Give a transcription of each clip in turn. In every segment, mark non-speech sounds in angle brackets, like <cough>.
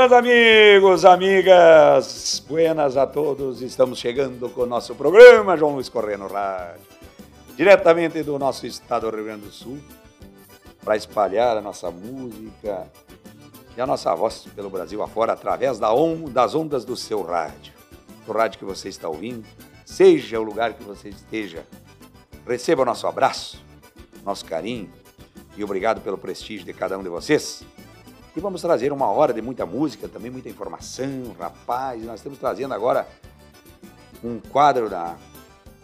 Buenas amigos, amigas, buenas a todos. Estamos chegando com o nosso programa João Luiz no Rádio, diretamente do nosso estado do Rio Grande do Sul, para espalhar a nossa música e a nossa voz pelo Brasil afora através da on, das ondas do seu rádio, do rádio que você está ouvindo, seja o lugar que você esteja. Receba o nosso abraço, nosso carinho e obrigado pelo prestígio de cada um de vocês. E vamos trazer uma hora de muita música, também muita informação, rapaz. Nós estamos trazendo agora um quadro da,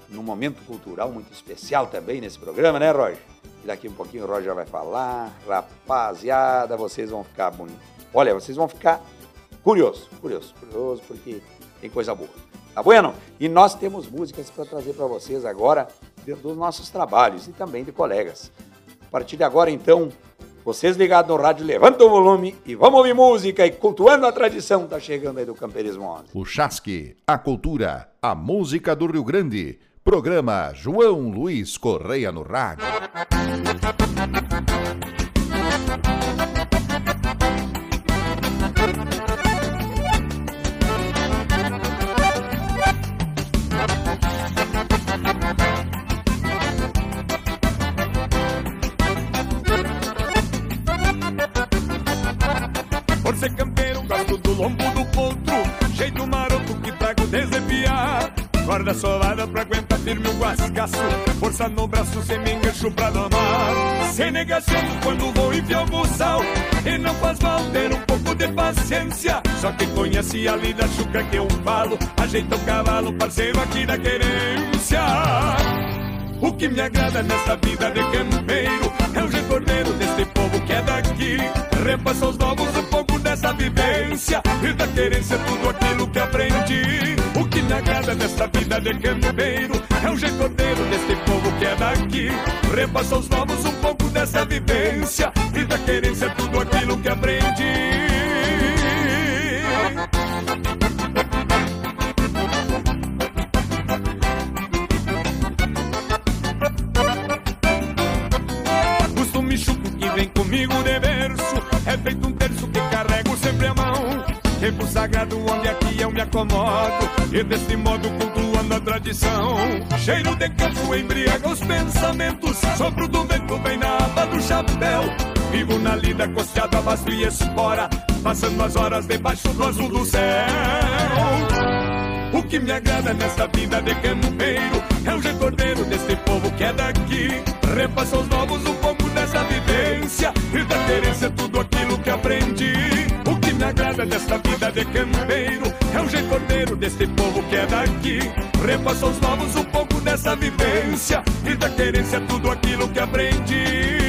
num momento cultural muito especial também nesse programa, né, Roger? E daqui um pouquinho o Roger vai falar. Rapaziada, vocês vão ficar bonitos. Olha, vocês vão ficar curiosos, curiosos, curiosos, porque tem coisa boa. Tá bueno? E nós temos músicas para trazer para vocês agora dos nossos trabalhos e também de colegas. A partir de agora, então, vocês ligados no rádio, levantam o volume e vamos ouvir música e cultuando a tradição. Tá chegando aí do Camperismo O Chasque, a cultura, a música do Rio Grande. Programa João Luiz Correia no rádio. Corda solada pra aguentar firme o guascaço Força no braço, sem me engancho pra domar. Sem negação quando vou enfiar o buçal E não faz mal ter um pouco de paciência. Só quem conhece a lida chuca que eu falo Ajeita o cavalo, parceiro aqui da querência. O que me agrada nessa vida de campeiro é o recordeiro deste povo que é daqui. Repassa aos novos um pouco dessa vivência e da querência tudo aquilo que aprendi. O que me agrada nessa vida de campeiro é o recordeiro deste povo que é daqui. Repassa aos novos um pouco dessa vivência e da querência tudo aquilo que aprendi. vem comigo de verso É feito sagrado onde aqui eu me acomodo. E desse modo cultuando a tradição. Cheiro de campo embriaga os pensamentos. Sopro do vento bem na aba do chapéu. Vivo na lida costeada, vasto e espora. Passando as horas debaixo do azul do céu. O que me agrada nessa vida de campeiro é o recordeiro desse povo que é daqui. Repassa aos novos um pouco dessa vivência. E da querência tudo aquilo que aprendi. Agrada nessa vida de campeiro é o recordeiro desse povo que é daqui. Repassa aos novos um pouco dessa vivência e da querência tudo aquilo que aprendi.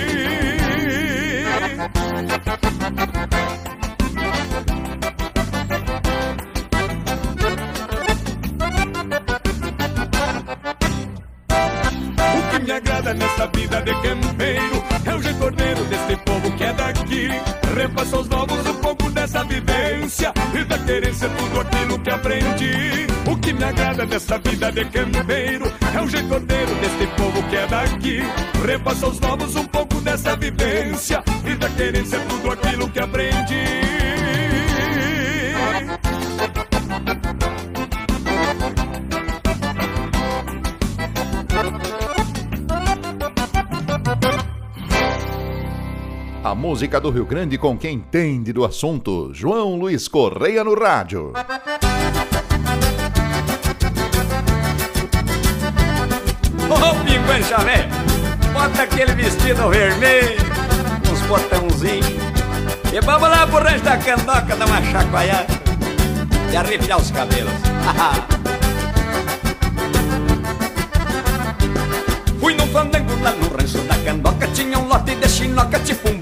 nessa vida de campeiro é o retorneiro desse povo que é daqui. Repassa aos novos vivência e da querência tudo aquilo que aprendi. O que me agrada nessa vida de campeiro é o retorneiro desse povo que é daqui. Repassa aos novos um pouco dessa vivência e da querência tudo aquilo que aprendi. Música do Rio Grande com quem entende do assunto. João Luiz Correia no rádio. Ô, Pingo Chalé, bota aquele vestido vermelho, uns botãozinhos. E vamos lá pro resto da candoca dar uma chacoalhada e arrepiar os cabelos. <laughs>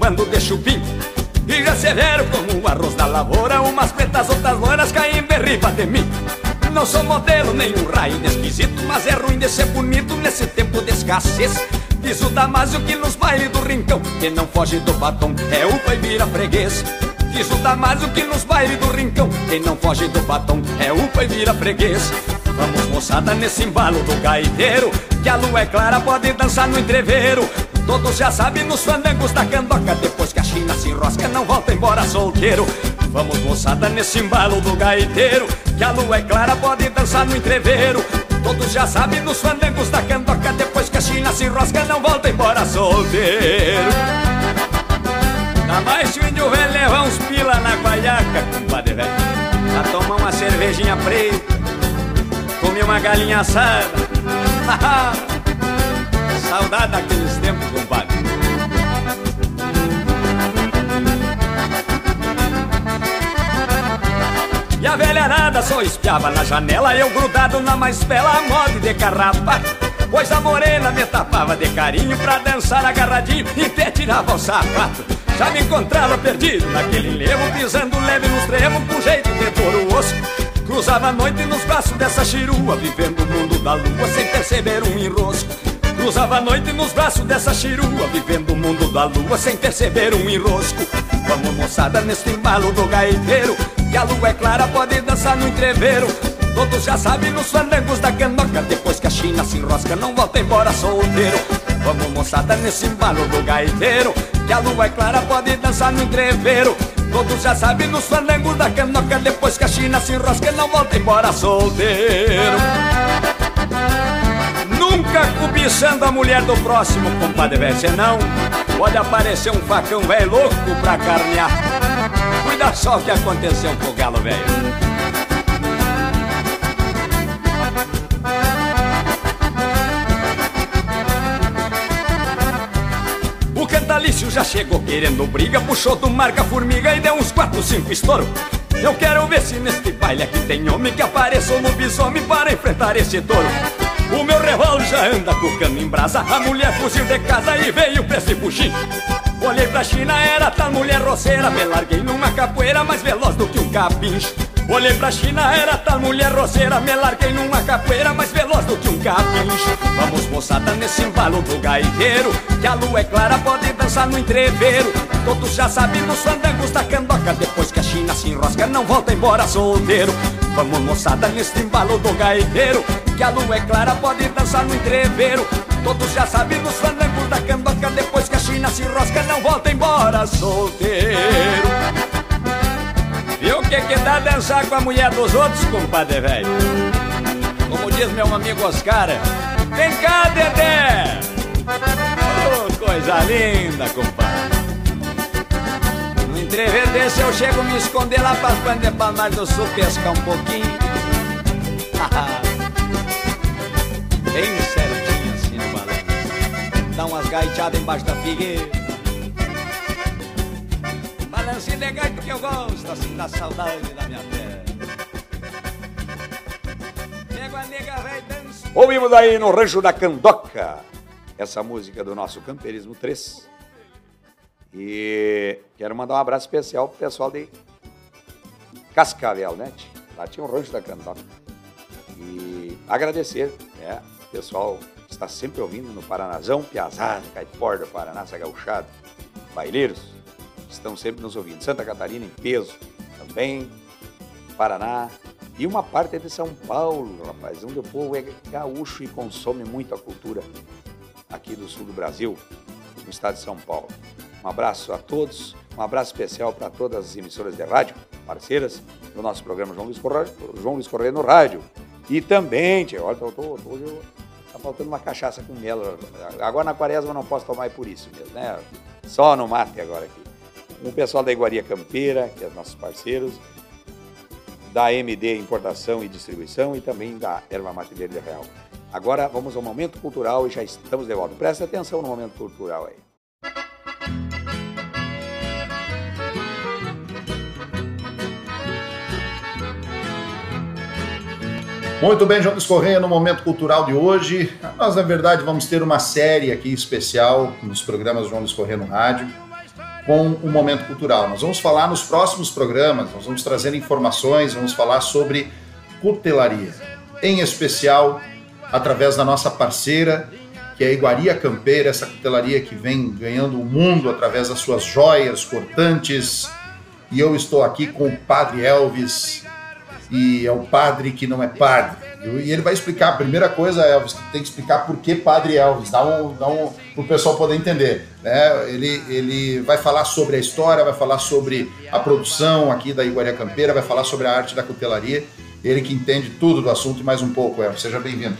um bando de chupim E já severo como o arroz da lavoura Umas pretas, outras loiras caem em berriba de mim. Não sou modelo, nem um raio de esquisito Mas é ruim de ser bonito nesse tempo de escassez. Diz o Damásio que nos bailes do rincão Quem não foge do batom é o e vira freguês. Diz o Damásio que nos bailes do rincão Quem não foge do batom é o e vira freguês. Vamos moçada nesse embalo do gaiteiro Que a lua é clara pode dançar no entreveiro Todos já sabem nos fandangos da candoca Depois que a China se enrosca não volta embora solteiro. Vamos moçada nesse embalo do gaiteiro Que a lua é clara pode dançar no entreveiro. Todos já sabem nos fandangos da candoca Depois que a China se enrosca não volta embora solteiro. Dá mais se o índio velho uns pila na guaiaca, compadre velho Pra tomar uma cervejinha preta Comi uma galinha assada. <laughs> Saudade daqueles tempos, só espiava na janela Eu grudado na mais bela moda de carrapa. Pois a morena me tapava de carinho Pra dançar agarradinho e até tirava o sapato. Já me encontrava perdido naquele levo Pisando leve nos trevos com jeito de touro osso. Cruzava a noite nos braços dessa chirua Vivendo o mundo da lua sem perceber um enrosco. Cruzava a noite nos braços dessa chirua Vivendo o mundo da lua sem perceber um enrosco. Vamos moçada neste embalo do gaiteiro Que a lua é clara pode dançar no entreveiro. Todos já sabem nos fandangos da canoca. Depois que a China se enrosca não volta embora solteiro. Vamos moçada nesse embalo do gaiteiro. Que a lua é clara pode dançar no entreveiro. Todos já sabem nos fandangos da canoca. Depois que a China se enrosca não volta embora solteiro. Nunca cobiçando a mulher do próximo, compadre velho Senão pode aparecer um facão velho louco pra carnear Cuida só o que aconteceu com o galo velho. O cantalício já chegou querendo briga Puxou do marca formiga e deu uns 4, 5 estouro. Eu quero ver se neste baile aqui tem homem Que apareça um lobisomem para enfrentar esse touro. O meu revólver já anda com cano em brasa A mulher fugiu de casa e veio pra esse fugir Olhei pra China, era tal mulher roceira Me larguei numa capoeira mais veloz do que um capincho Olhei pra China, era tal mulher roceira Me larguei numa capoeira mais veloz do que um capincho Vamos moçada nesse embalo do gaiteiro Que a lua é clara, pode dançar no entreveiro. Todos já sabem nos fandangos da candoca Depois que a China se enrosca, não volta embora solteiro. Vamos moçada nesse embalo do gaiteiro Que a lua é clara, pode dançar no entreveiro Todos já sabem nos fandangos da candoca Depois que a China se enrosca, não volta embora solteiro Viu o que que dá dançar com a mulher dos outros, compadre velho? Como diz meu amigo Oscar, vem cá, Dedé! Oh, coisa linda, compadre! No desse eu chego me esconder lá para as de Palmar do Sul pescar um pouquinho. <laughs> No balanço. Dá umas gaiteadas embaixo da figueira. Balancinho de gaita que eu gosto, assim da saudade da minha terra. Nega e danço. Ouvimos aí no Rancho da Candoca essa música do nosso Campeirismo 3. E quero mandar um abraço especial pro pessoal de Cascavel, né? Lá tinha um Rancho da Candoca. E agradecer, né? Pessoal está sempre ouvindo no Paranazão, Piazada, Caipora do Paraná, Sagauchado, Baileiros, estão sempre nos ouvindo. Santa Catarina em peso também, Paraná e uma parte de São Paulo, rapaz, onde o povo é gaúcho e consome muito a cultura aqui do sul do Brasil, no estado de São Paulo. Um abraço a todos, um abraço especial para todas as emissoras de rádio, parceiras do nosso programa João Luiz Correia, João Luiz Correia no rádio. E também, tia, olha, tô, tô, tô, hoje eu, tá faltando uma cachaça com mel. Agora na quaresma eu não posso tomar por isso mesmo, né? Só no mate agora aqui. O pessoal da Iguaria Campeira, que é nossos parceiros, da MD Importação e Distribuição e também da Erva Mate Verde Real. Agora vamos ao momento cultural e já estamos de volta. Presta atenção no momento cultural aí. Muito bem, João Correia, no Momento Cultural de hoje. Nós, na verdade, vamos ter uma série aqui especial nos programas João Correia no Rádio. com o Momento Cultural. Nós vamos falar nos próximos programas, nós vamos trazer informações, vamos falar sobre cutelaria, em especial através da nossa parceira, que é a Iguaria Campeira, essa cutelaria que vem ganhando o mundo através das suas joias cortantes. E eu estou aqui com o Padre Elvis, e é o padre que não é padre. E ele vai explicar, a primeira coisa, Elvis, tem que explicar por que Padre Elvis, dá um, dá um para o pessoal poder entender. Né? Ele, ele vai falar sobre a história, vai falar sobre a produção aqui da Iguaria Campeira, vai falar sobre a arte da cutelaria. Ele que entende tudo do assunto e mais um pouco, Elvis. Seja bem-vindo.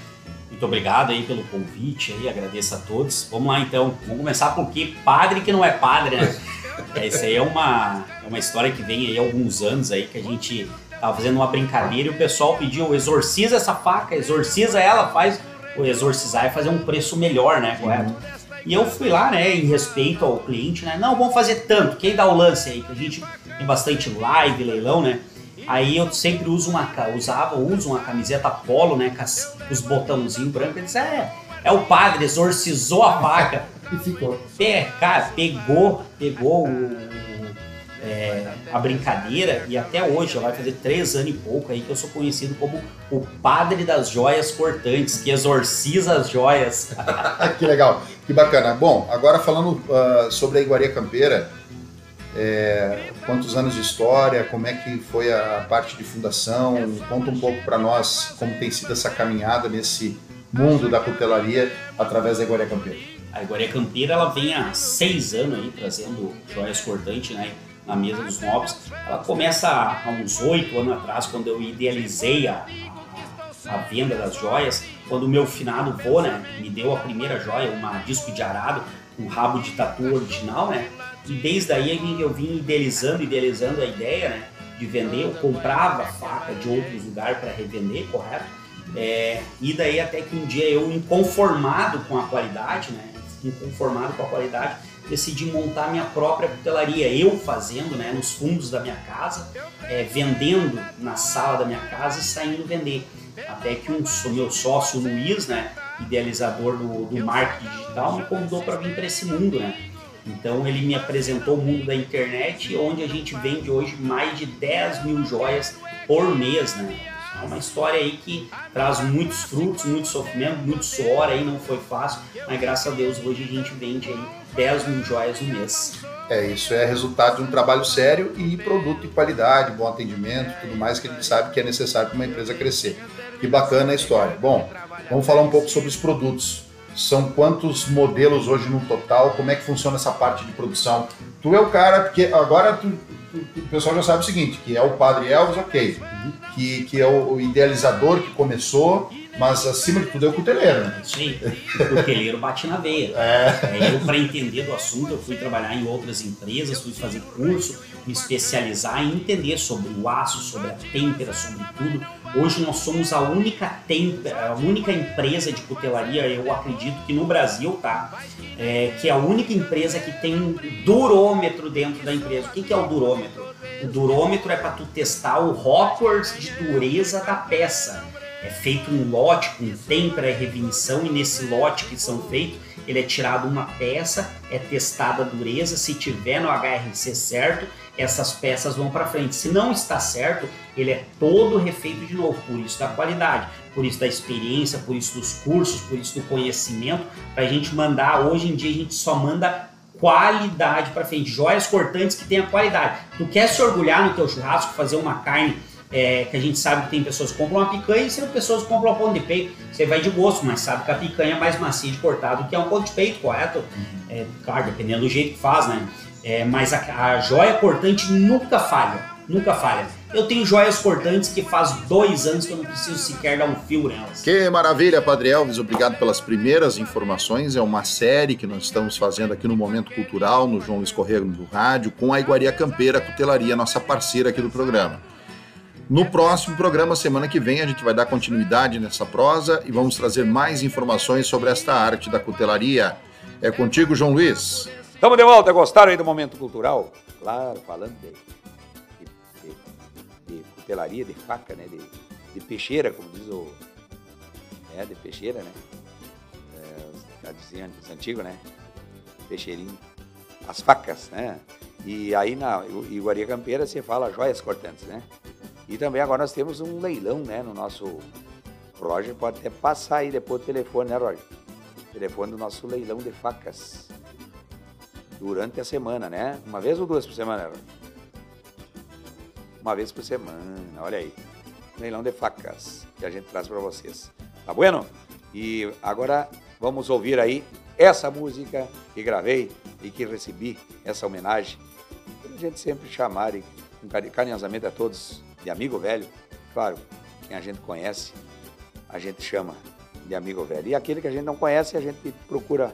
Muito obrigado aí pelo convite aí, agradeço a todos. Vamos lá então, vamos começar por que padre que não é padre, né? <laughs> É, isso aí é uma, é uma história que vem aí há alguns anos aí que a gente Tava fazendo uma brincadeira e o pessoal pediu: exorciza essa faca, exorciza ela, faz o exorcizar e fazer um preço melhor, né? Correto? E eu fui lá, né, em respeito ao cliente, né? Não, vamos fazer tanto. Quem dá o lance aí? Que a gente tem bastante live, leilão, né? Aí eu sempre uso uma, usava, uso uma camiseta polo, né? Com os botãozinhos brancos. Ele disse, é, é o padre, exorcizou a faca. <laughs> e ficou. Pe, cara, pegou, pegou o, é, a brincadeira e até hoje, já vai fazer três anos e pouco aí que eu sou conhecido como o padre das joias cortantes, que exorciza as joias. <laughs> que legal, que bacana. Bom, agora falando uh, sobre a Iguaria Campeira, é, quantos anos de história, como é que foi a parte de fundação, conta um pouco para nós como tem sido essa caminhada nesse mundo da cutelaria através da Iguaria Campeira. A Iguaria Campeira ela vem há seis anos aí trazendo joias cortantes, né? Na mesa dos nobres. Ela começa há uns oito anos atrás, quando eu idealizei a, a, a venda das joias, quando o meu finado vô, né, me deu a primeira joia, uma disco de arado, um rabo de tatu original, né? E desde aí eu vim idealizando, idealizando a ideia, né? De vender, eu comprava faca de outros lugares para revender, correto? É, e daí até que um dia eu, inconformado com a qualidade, né? Inconformado com a qualidade, decidi montar minha própria cutelaria, eu fazendo, né, nos fundos da minha casa, é, vendendo na sala da minha casa e saindo vender. Até que um meu sócio Luiz, né, idealizador do, do marketing digital, me convidou para vir para esse mundo, né. Então ele me apresentou o mundo da internet, onde a gente vende hoje mais de 10 mil joias por mês, né. É uma história aí que traz muitos frutos, muito sofrimento, muito suor aí, não foi fácil, mas graças a Deus hoje a gente vende aí 10 mil joias no mês. É, isso é resultado de um trabalho sério e produto de qualidade, bom atendimento, tudo mais que a gente sabe que é necessário para uma empresa crescer. Que bacana a história. Bom, vamos falar um pouco sobre os produtos. São quantos modelos hoje no total? Como é que funciona essa parte de produção? Tu é o cara, porque agora tu, o pessoal já sabe o seguinte, que é o Padre Elvis, ok, que, que é o idealizador que começou, mas acima de tudo é o cuteleiro, né? Sim, o cuteleiro bate na veia. É. é eu, para entender do assunto, eu fui trabalhar em outras empresas, fui fazer curso, me especializar em entender sobre o aço, sobre a têmpera, sobre tudo. Hoje nós somos a única têmpera, a única empresa de cutelaria, eu acredito que no Brasil, tá? É, que é a única empresa que tem um durômetro dentro da empresa. O que, que é o durômetro? O durômetro é para tu testar o Hopworth de dureza da peça é feito um lote com têmpera e revinição e nesse lote que são feitos ele é tirado uma peça, é testada a dureza, se tiver no HRC certo, essas peças vão para frente. Se não está certo, ele é todo refeito de novo, por isso da qualidade, por isso da experiência, por isso dos cursos, por isso do conhecimento, para a gente mandar, hoje em dia a gente só manda qualidade para frente, joias cortantes que tenham qualidade. Tu quer se orgulhar no teu churrasco, fazer uma carne é, que a gente sabe que tem pessoas que compram uma picanha e tem pessoas que compram um pão de peito. Você vai de gosto, mas sabe que a picanha é mais macia de cortado que é um pão de peito, correto? Uhum. É, claro, dependendo do jeito que faz, né? É, mas a, a joia cortante nunca falha, nunca falha. Eu tenho joias cortantes que faz dois anos que eu não preciso sequer dar um fio nelas. Que maravilha, Padre Elvis. Obrigado pelas primeiras informações. É uma série que nós estamos fazendo aqui no Momento Cultural, no João Luiz Correia do Rádio, com a Iguaria Campeira Cutelaria, nossa parceira aqui do programa. No próximo programa, semana que vem, a gente vai dar continuidade nessa prosa e vamos trazer mais informações sobre esta arte da cutelaria. É contigo, João Luiz. Estamos de volta. Gostaram aí do momento cultural? Claro, falando de, de, de, de faca, né? De, de, peixeira, como diz o. É, de peixeira, né? É, diziam os antigos, né? Peixeirinho. as facas, né? E aí na Iguaria Campeira você fala joias cortantes, né? E também agora nós temos um leilão, né, no nosso Roger pode até passar aí depois o telefone, né, Roger? O telefone do nosso leilão de facas. Durante a semana, né? Uma vez ou duas por semana, Roger? Uma vez por semana, olha aí. Leilão de facas que a gente traz para vocês. Tá bueno? E agora vamos ouvir aí essa música que gravei e que recebi essa homenagem. A gente sempre chamar e carinhosamente a todos de amigo velho, claro, quem a gente conhece, a gente chama de amigo velho. E aquele que a gente não conhece, a gente procura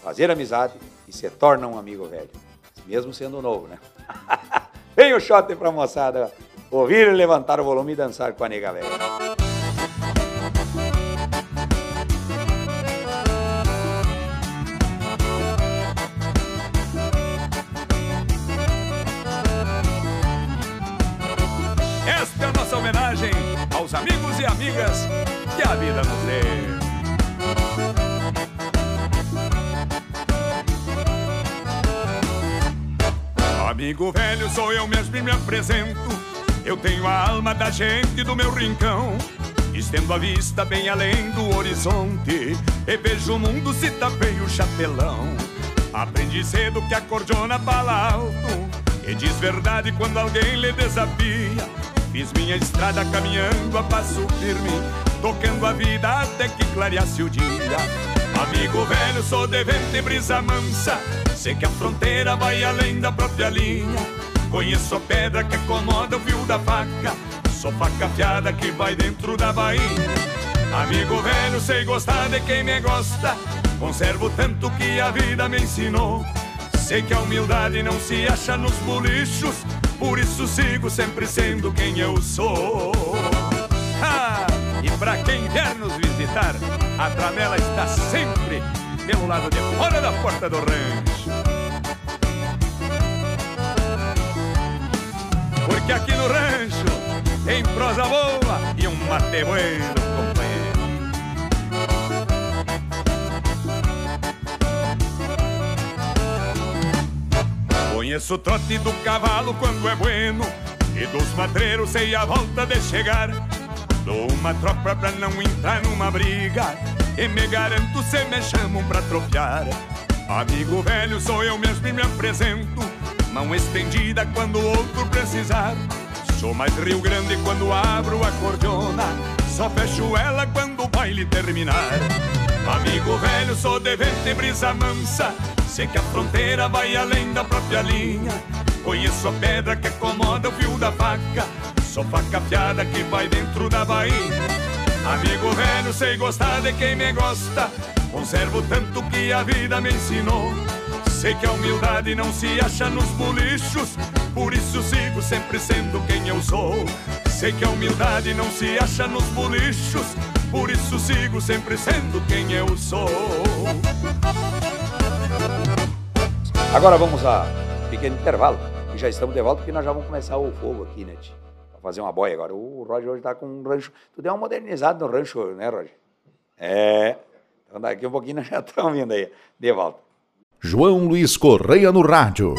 fazer amizade e se torna um amigo velho, mesmo sendo novo, né? Vem o shot pra moçada ouvir, levantar o volume e dançar com a nega velha. Sou eu mesmo e me apresento. Eu tenho a alma da gente do meu rincão. Estendo a vista bem além do horizonte E vejo o mundo se tapei o chapelão Aprendi cedo que a cordiona fala alto E diz verdade quando alguém lhe desafia Fiz minha estrada caminhando a passo firme Tocando a vida até que clareasse o dia Amigo velho, sou de vento e brisa mansa Sei que a fronteira vai além da própria linha Conheço a pedra que acomoda o fio da faca Sou faca afiada que vai dentro da bainha. Amigo velho, sei gostar de quem me gosta Conservo tanto que a vida me ensinou. Sei que a humildade não se acha nos bolichos Por isso sigo sempre sendo quem eu sou. Ah, E pra quem vier nos visitar A tramela está sempre pelo lado de fora da porta do rancho Porque aqui no rancho em prosa boa e um mate bueno, companheiro. Conheço o trote do cavalo quando é bueno e dos madreiros sei a volta de chegar. Dou uma tropa pra não entrar numa briga e me garanto se me chamam pra tropear. Amigo velho, sou eu mesmo e me apresento, mão estendida quando outro precisar. Sou mais Rio Grande quando abro a cordiona Só fecho ela quando o baile terminar. Amigo velho, sou de vento e brisa mansa Sei que a fronteira vai além da própria linha. Conheço a pedra que acomoda o fio da faca Sou faca afiada que vai dentro da bainha Amigo velho, sei gostar de quem me gosta Conservo tanto que a vida me ensinou Sei que a humildade não se acha nos bolichos por isso sigo sempre sendo quem eu sou. Sei que a humildade não se acha nos bolichos, por isso sigo sempre sendo quem eu sou. Agora vamos a pequeno intervalo e já estamos de volta porque nós já vamos começar o fogo aqui, né? Tia? Fazer uma boia agora. O Roger hoje tá com um rancho. Tu deu uma modernizada no rancho, né, Roger? É. Então daqui um pouquinho nós já estamos vindo aí. De volta. João Luiz Correia no rádio.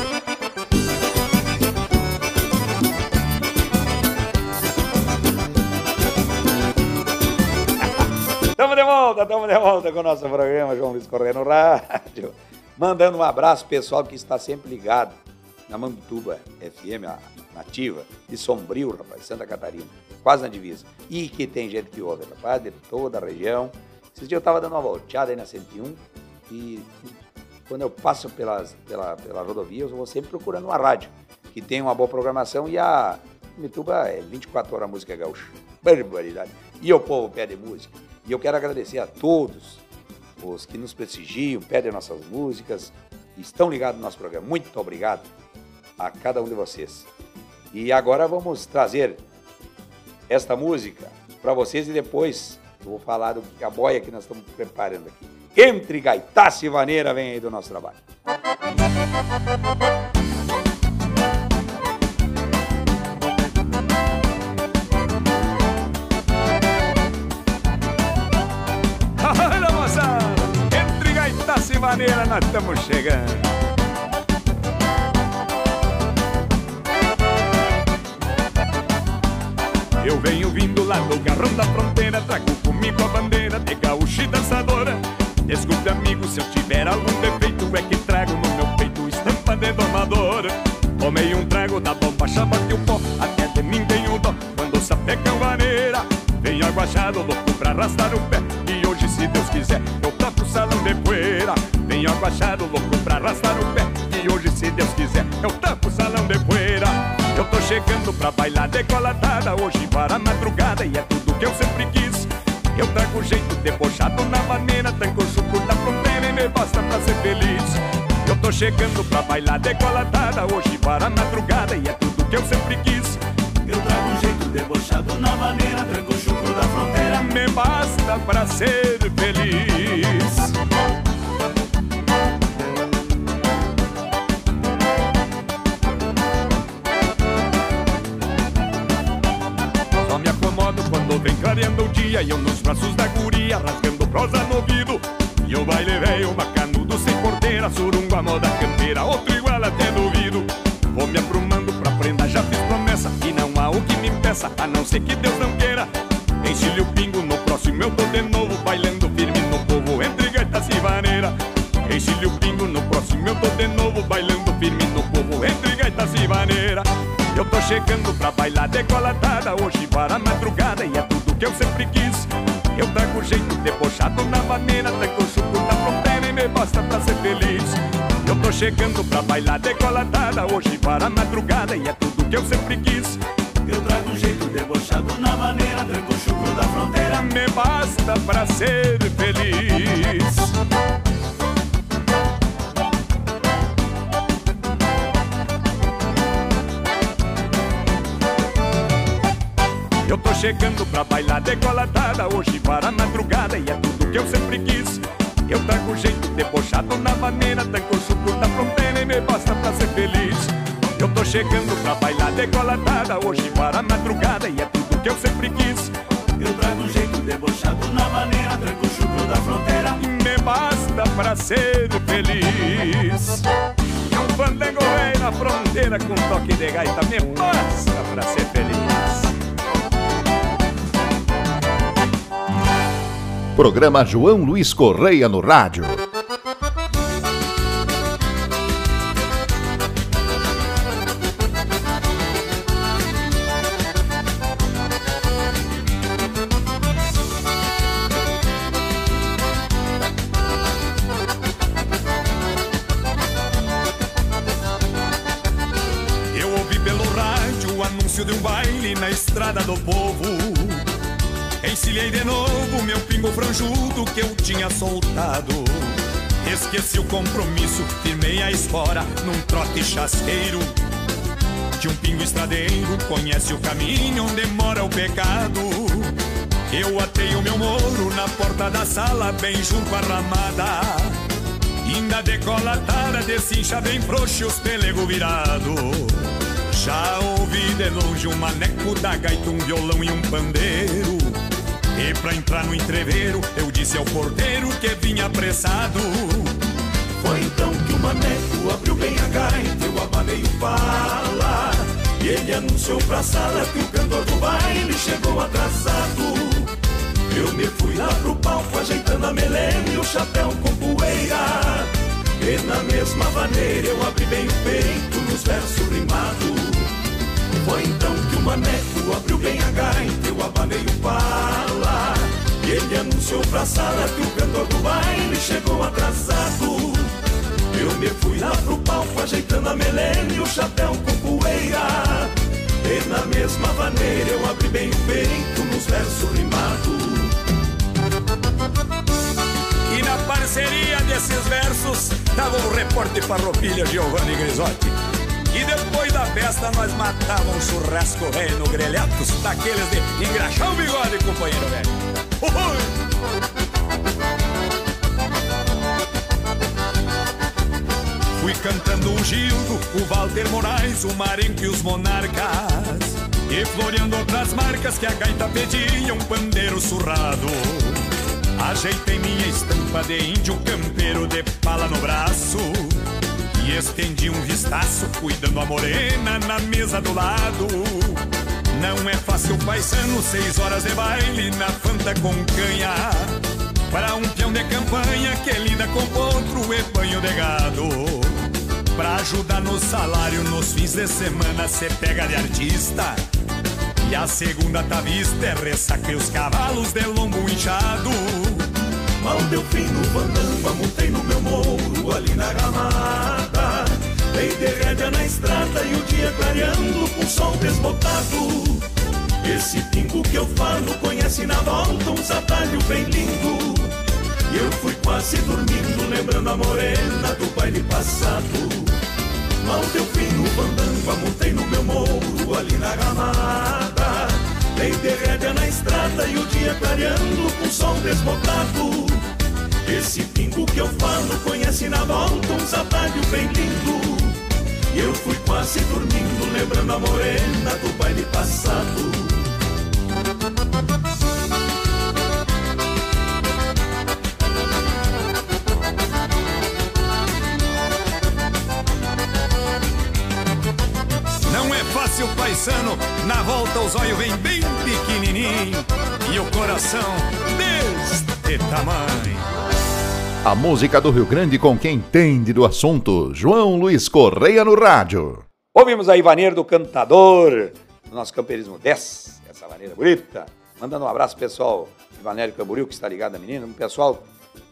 Estamos de volta, estamos de volta com o nosso programa João Luiz Correia no Rádio. Mandando um abraço pessoal que está sempre ligado na Mambituba FM, a nativa, de Sombrio, rapaz, Santa Catarina, quase na divisa. E que tem gente que ouve, rapaz, de toda a região. Esses dias eu estava dando uma volteada aí na 101 e quando eu passo pelas, pela, pela rodovia, eu vou sempre procurando uma rádio que tem uma boa programação e a Mituba é 24 horas música gaúcha. <laughs> Barbaridade. E o povo pede música. E eu quero agradecer a todos os que nos prestigiam, pedem nossas músicas, estão ligados no nosso programa. Muito obrigado a cada um de vocês. E agora vamos trazer esta música para vocês e depois eu vou falar do que a boia que nós estamos preparando aqui entre gaitaça e vaneira, vem aí do nosso trabalho. Olha, moçada, entre gaitaça e vaneira nós estamos chegando. Eu venho vindo lá do garrão da fronteira Trago comigo a bandeira de gaúcho e dançadora Desculpe amigo se eu tiver algum defeito É que trago no meu peito estampa de domadora Tomei um trago da bomba, de um pó Até de mim tenho dó. Quando sapeca vaneira Venho aguachado, louco pra arrastar o pé. E hoje se Deus quiser eu tapo o salão de poeira. Venho aguachado, louco pra arrastar o pé. E hoje se Deus quiser eu tapo o salão de poeira. Eu tô chegando pra bailar tô chegando pra bailar decolatada Hoje para madrugada e é tudo que eu sempre quis. Eu trago jeito debochado na maneira Tranco chuco da fronteira. Me basta pra ser feliz. Só me acomodo quando vem clareando o dia E eu nos braços da guria rasgando prosa no moda campeira, outro igual até duvido Vou me aprumando pra prenda, já fiz promessa E não há o que me impeça, a não ser que Deus não queira. Enchilhe o pingo, no próximo eu tô de novo Bailando firme no povo, entre gaitas e vaneira Enchilhe o pingo, no próximo eu tô de novo Bailando firme no povo, entre gaitas e vaneira Eu tô chegando pra bailar decolatada Hoje para a madrugada e é tudo que eu sempre quis. Eu trago jeito debochado na maneira chegando pra bailar decolatada Hoje para a madrugada e é tudo que eu sempre quis. Eu trago jeito debochado na maneira Tranco chuco da fronteira. Me basta pra ser decolatada Hoje para a madrugada e é tudo que eu sempre quis. Eu trago jeito debochado na maneira Tranco chuco da fronteira. Me basta pra ser feliz. É um fandango velho na fronteira Com toque de gaita Me basta pra ser feliz. Programa João Luiz Correia no rádio. De um baile na estrada do povo. Encilhei de novo meu pingo franjudo que eu tinha soltado. Esqueci o compromisso, firmei a espora num trote chasqueiro. De um pingo estradeiro, conhece o caminho onde mora o pecado. Eu atei o meu moro na porta da sala, bem junto à ramada. Ainda decolatada, desincha bem frouxo os pelego virado. Já de longe um maneco da gaita, um violão e um pandeiro. E pra entrar no entreveiro, eu disse ao porteiro que vinha apressado. Foi então que o maneco abriu bem a gaita Eu abanei o pala E ele anunciou pra sala que o cantor do baile chegou atrasado Eu me fui lá pro palco ajeitando a melena e o chapéu com poeira E na mesma maneira eu abri bem o peito nos versos rimados Foi então que o maneco abriu bem a gaita Eu abanei o pala E ele anunciou pra sala que o cantor do baile chegou atrasado. Eu me fui lá pro palco ajeitando a melena e o chapéu com poeira. E na mesma maneira eu abri bem o peito nos versos rimados. E na parceria desses versos tava o repórter farroupilha Giovanni Grisotti. E depois da festa nós matávamos um churrasco velho no grelhatos, daqueles de engraxar o bigode, companheiro velho. Ui! Fui cantando o Gildo, o Walter Moraes, o Marenco e os Monarcas. E floreando outras marcas que a gaita pedia, um pandeiro surrado. Ajeitei minha estampa de índio campeiro de pala no braço. E estendi um vistaço, cuidando a morena na mesa do lado. Não é fácil, paisano, seis horas de baile na Fanta com canha. Para um peão de campanha que lida com outro e banho de gado. Pra ajudar no salário nos fins de semana, cê pega de artista. E a segunda tá vista é ressaca e os cavalos de lombo inchado. Mal deu fim no Vandamba, montei no meu morro ali na ramada. Dei de rédea na estrada e o dia clareando com sol desbotado. Esse pingo que eu falo conhece na volta uns atalhos bem lindo. E eu fui quase dormindo, lembrando a morena do baile passado. Mal deu fim no Vandamba, montei no meu morro ali na ramada. Dei de rédea na estrada e o dia clareando com sol desbotado. Esse pingo que eu falo conhece na volta uns atalhos bem lindo. Eu fui quase dormindo, lembrando a morena do baile passado. Não é fácil, paisano, na volta os olhos vem bem pequenininho e o coração deste tamanho. A música do Rio Grande com quem entende do assunto. João Luiz Correia no rádio. Ouvimos a Ivaneira do Cantador, do nosso Campeirismo 10, essa maneira bonita. Mandando um abraço pessoal, Ivaneira Camboriú, que está ligado a menina, um pessoal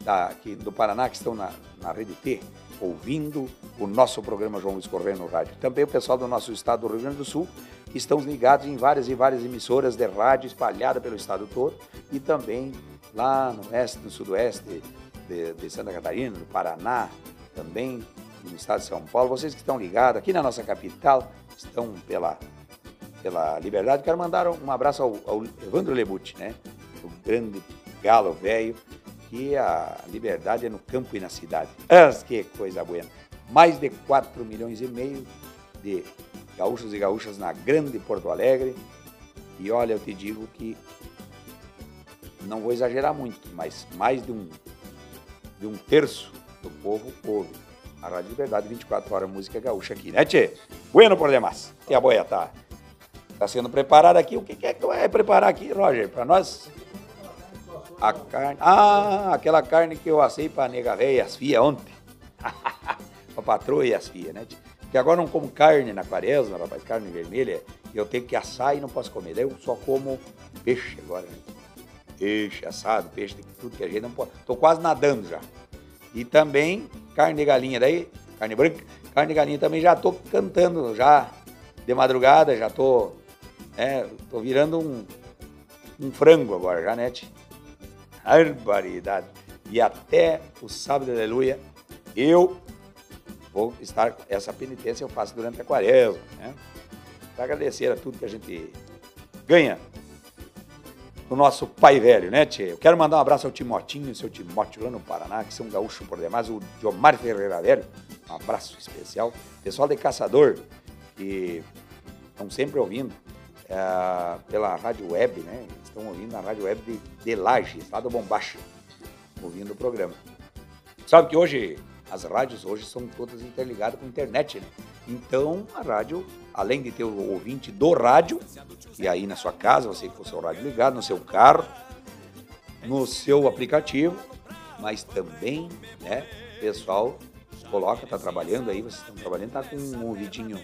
da, aqui do Paraná que estão na, na Rede T, ouvindo o nosso programa João Luiz Correia no rádio. Também o pessoal do nosso estado do Rio Grande do Sul, que estão ligados em várias e várias emissoras de rádio espalhadas pelo estado todo e também lá no oeste, no sudoeste de, de Santa Catarina, no Paraná, também no estado de São Paulo. Vocês que estão ligados aqui na nossa capital, estão pela, pela liberdade. Quero mandar um abraço ao, ao Evandro Lebuti, né? O grande galo velho, que a liberdade é no campo e na cidade. Mas que coisa boa! Mais de 4 milhões e meio de gaúchos e gaúchas na grande Porto Alegre. E olha, eu te digo que não vou exagerar muito, mas mais de um, de um terço do povo ouve a Rádio Liberdade 24 horas música gaúcha aqui, né, Tchê? Bueno por demais. E a boia tá, tá sendo preparada aqui. O que, que é que tu vai preparar aqui, Roger, para nós? A carne. Ah, aquela carne que eu assei pra nega véia e as filhas ontem. <laughs> pra patroa e as filhas, né? tchê? Porque agora não como carne na quaresma, rapaz, carne vermelha. Eu tenho que assar e não posso comer. Daí eu só como peixe agora, né? Peixe assado, peixe, tem tudo que a gente não pode. Tô quase nadando já. E também carne de galinha, daí, carne branca, carne de galinha também já tô cantando já de madrugada, já tô, é, tô virando um, um frango agora já, né? tchê? Barbaridade. E até o sábado, aleluia, eu vou estar, essa penitência eu faço durante a quaresma, né? Para agradecer a tudo que a gente ganha do nosso pai velho, né, Tchê? Eu quero mandar um abraço ao Timotinho, seu Timóteo lá no Paraná, que são gaúcho por demais, o Diomar Ferreira Velho, um abraço especial. Pessoal de Caçador, que estão sempre ouvindo eh, pela rádio web, né? Estão ouvindo na rádio web de, de lá do Bombacha, ouvindo o programa. Sabe que hoje, as rádios hoje são todas interligadas com internet, né? Então, a rádio, além de ter o ouvinte do rádio, e aí na sua casa, você com o seu rádio ligado, no seu carro, no seu aplicativo, mas também, né, pessoal coloca, tá trabalhando aí, vocês estão trabalhando, tá com um ouvidinho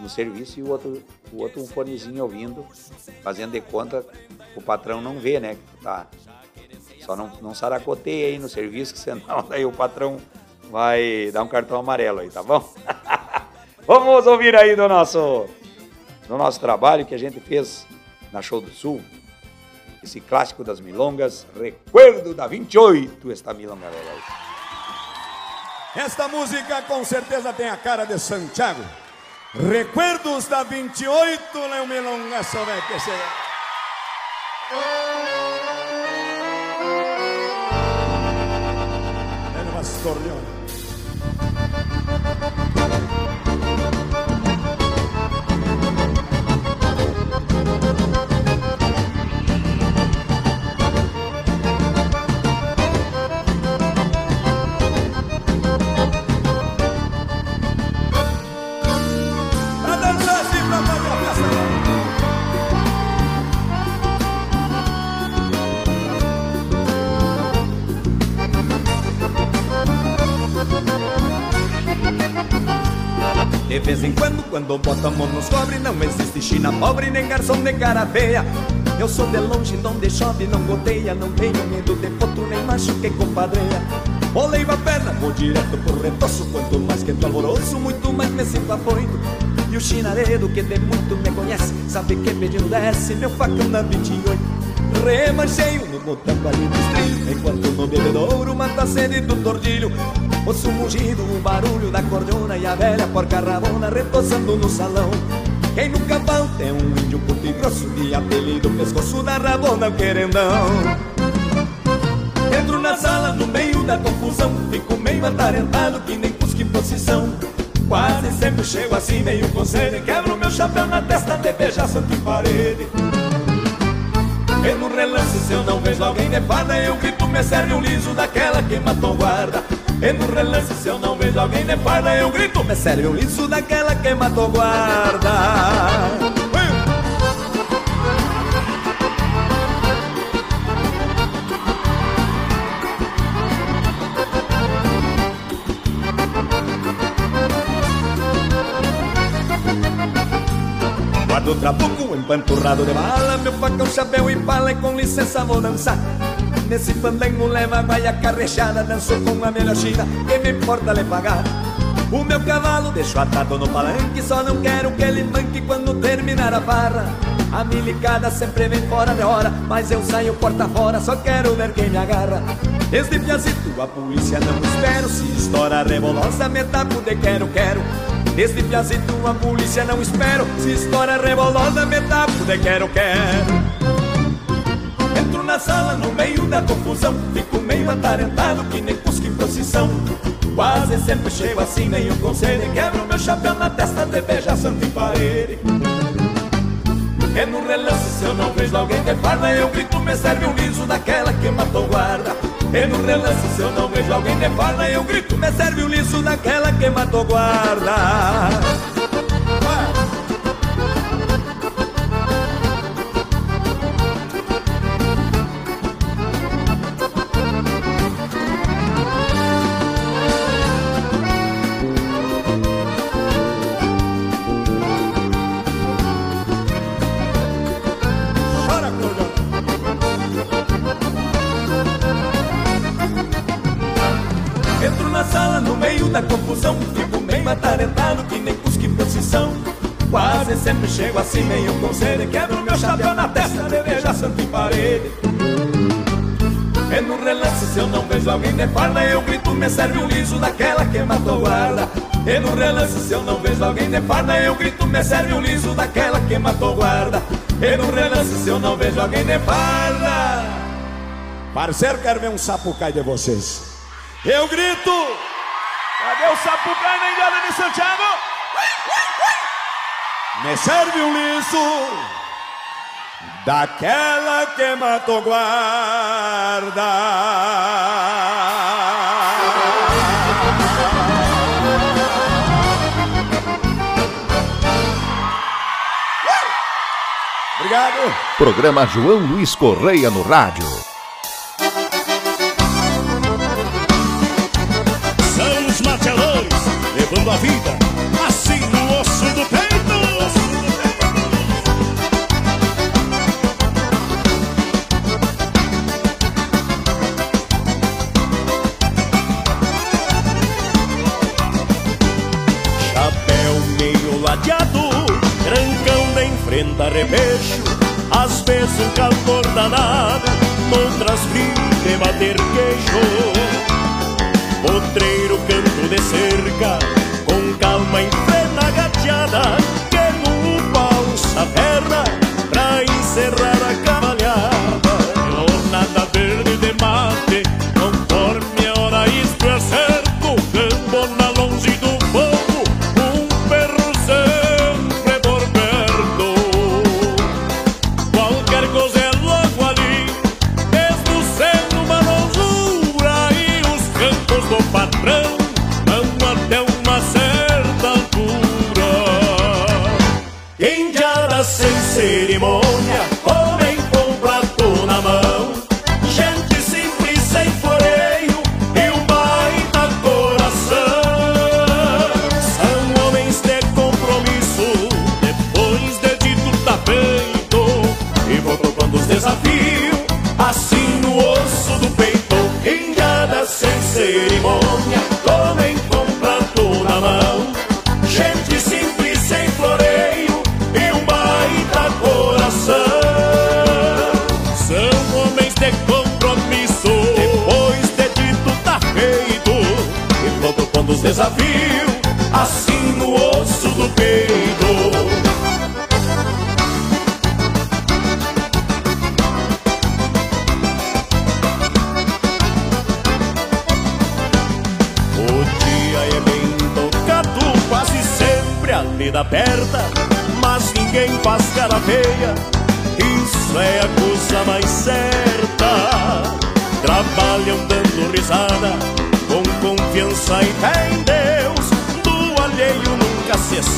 no serviço e o outro, o outro um fonezinho ouvindo, fazendo de conta, o patrão não vê, né, que tá, só não, não saracoteia aí no serviço, que senão <laughs> daí o patrão vai dar um cartão amarelo aí, tá bom? <laughs> Vamos ouvir aí do nosso, do nosso trabalho que a gente fez na Show do Sul. Esse clássico das milongas, Recuerdo da 28, esta milonga. Esta música com certeza tem a cara de Santiago. Recuerdos da 28, Leo Milonga, souber que você... El Bastorleone. Vez em quando, quando bota a mão nos cobre Não existe China pobre, nem garçom, nem cara feia Eu sou de longe, donde chove, não goteia Não tenho medo de potro, nem macho que compadreia. Olei a perna, vou direto pro retoço Quanto mais que alvoroço, muito mais me sinto afoito. E o chinaredo que de muito me conhece Sabe que pedindo desce, meu facão na 28 Remancheio no botão ali do estrilho Enquanto no bebedouro mata a sede do tordilho Ouço o mugido, o barulho da cordiona E a velha porca rabona retoçando no salão. Quem no cavalo tem um índio curto e grosso De apelido pescoço da rabona querendão. Entro na sala no meio da confusão Fico meio atarentado que nem cusque procissão. Quase sempre chego assim meio com sede Quebro meu chapéu na testa até beijar santo em parede. E no relance se eu não vejo alguém de farda Eu grito, me serve um liso daquela que matou guarda E no relance se eu não vejo alguém de farda Eu grito, me serve um liso daquela que matou guarda. Do trabuco, empanturrado de bala Meu facão, chapéu e pala e com licença vou dançar Nesse fandango leva a carrechada Danço com a melhor china, que me importa lhe pagar? O meu cavalo deixo atado no palanque Só não quero que ele manque quando terminar a barra. A milicada sempre vem fora de hora Mas eu saio porta fora, só quero ver quem me agarra. Desde piazito a polícia não espero Se estoura rebolosa, me tapo de quero, quero. Desde piazito a polícia não espero Se estoura rebolosa me tapo de quero, quero na sala no meio da confusão. Fico meio atarentado que nem cusco em procissão. Quase sempre chego assim, nenhum conselho. Quebro meu chapéu na testa de santo em parede. E no relance se eu não vejo alguém de farda Eu grito, me serve um liso daquela que matou guarda. E no relance se eu não vejo alguém de farda Eu grito, me serve o liso daquela que matou guarda chego assim meio com sede Quebro meu chapéu na testa, deveja santo em parede. E no relance se eu não vejo alguém de farda Eu grito, me serve um liso daquela que matou guarda. E no relance se eu não vejo alguém de farda Eu grito, me serve um liso daquela que matou guarda. E no relance se eu não vejo alguém de farda Parceiro, quero ver um sapo cair de vocês. Eu grito Cadê o Sapucaí na Indiana de Santiago? Me serve um liso daquela que matou guarda. Obrigado. Programa João Luiz Correia no rádio. levando a vida enfrenta repecho. Às vezes um calor danado, outras frio de bater queixo. Potreiro canto de cerca com calma em plena gateada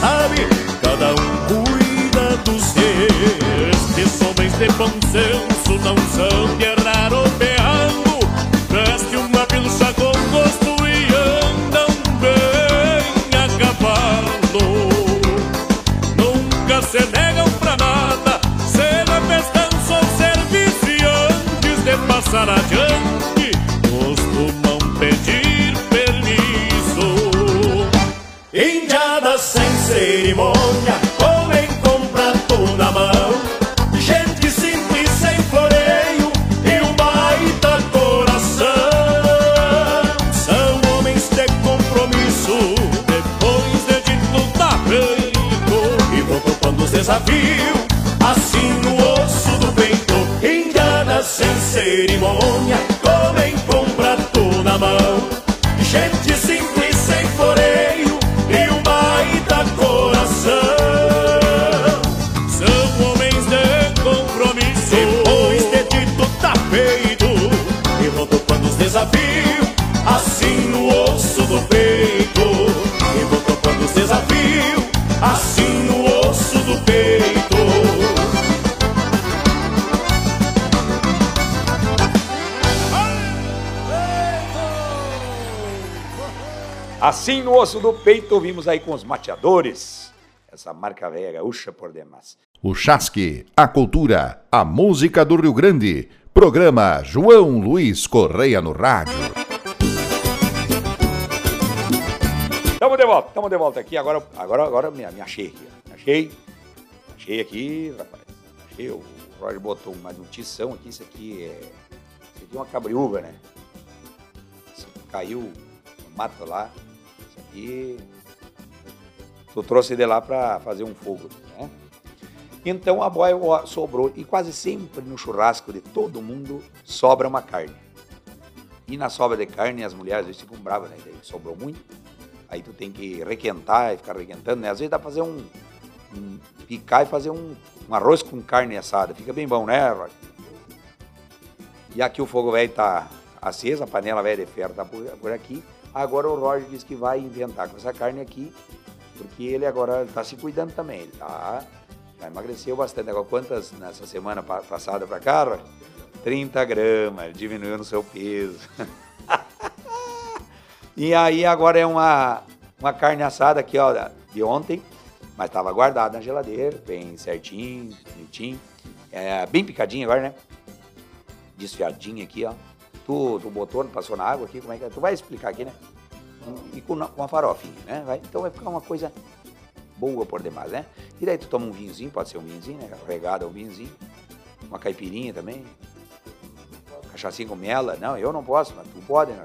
sabe, cada um cuida dos seus. Estes homens de bom senso não são de errar o peando. Veste uma pilcha com gosto e andam bem a cavalo se negam pra nada, se festança ou serviço e antes de passar adiante, assim no osso do peito. Indianas sem cerimônia, comem com prato na mão, gente simples sem floreio e um baita coração. São homens de compromisso, depois de dito tá feito, e vão topando os desafios, assim no osso do peito. E topando os desafios, assim Assim no osso do peito, ouvimos aí com os mateadores. Essa marca velha gaúcha por demais. O Chasque, a cultura, a música do Rio Grande. Programa João Luiz Correia no rádio. Tamo de volta, tamo de volta aqui. Agora, agora, agora me, me achei aqui. Me achei. Achei aqui, rapaz. Achei. O Roger botou uma notição aqui. Isso aqui é. Isso aqui é uma cabriúva, né? Isso caiu no mato lá. Aqui. Tu trouxe de lá pra fazer um fogo, né? Então a boia sobrou. E quase sempre no churrasco de todo mundo sobra uma carne. E na sobra de carne as mulheres às vezes ficam bravas, né? Sobrou muito. Aí tu tem que requentar e ficar requentando, né? Às vezes dá pra fazer um, um picar e fazer um, um arroz com carne assada. Fica bem bom, né, Roger? E aqui o fogo velho tá aceso, a panela velha de ferro tá por aqui. Agora o Roger disse que vai inventar com essa carne aqui, porque ele agora tá se cuidando também. Ele tá, já emagreceu bastante. Agora, quantas nessa semana pa- passada pra cá, Roger? 30 gramas, diminuiu no seu peso. <laughs> E aí agora é uma, uma carne assada aqui, ó, de ontem, mas estava guardada na geladeira, bem certinho, bonitinho. É, bem picadinho agora, né? Desfiadinho aqui, ó. Tu, tu botou, passou na água aqui, como é que é? Tu vai explicar aqui, né? E com, com a farofinha, né? Vai- então vai ficar uma coisa boa por demais, né? E daí tu toma um vinhozinho, pode ser um vinhozinho, né? Regada um vinhozinho. Uma caipirinha também. Cachaçinha com mela. Não, eu não posso, mas tu pode, né?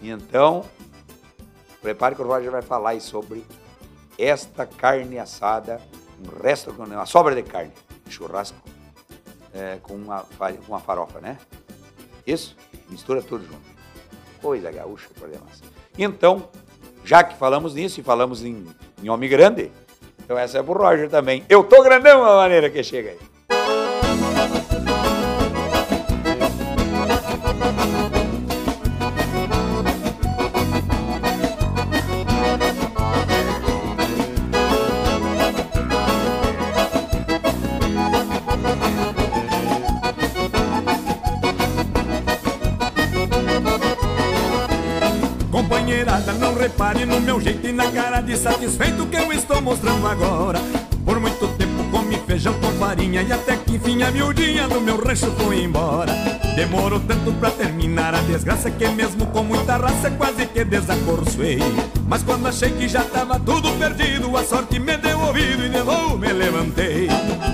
Então, prepare que o Roger vai falar sobre esta carne assada, um resto, uma sobra de carne, churrasco, é, com, uma, com uma farofa, né? Isso? Mistura tudo junto. Coisa gaúcha, demais. Então, já que falamos nisso e falamos em, em homem grande, então essa é pro Roger também. Eu tô grandão a maneira que chega aí. Não repare no meu jeito e na cara de satisfeito que eu estou mostrando agora. Por muito tempo comi feijão com farinha E até que enfim a miudinha do meu rancho foi embora. Demorou tanto pra terminar a desgraça Que mesmo com muita raça quase que desacorçoei Mas quando achei que já tava tudo perdido A sorte me deu ouvido e de novo me levantei.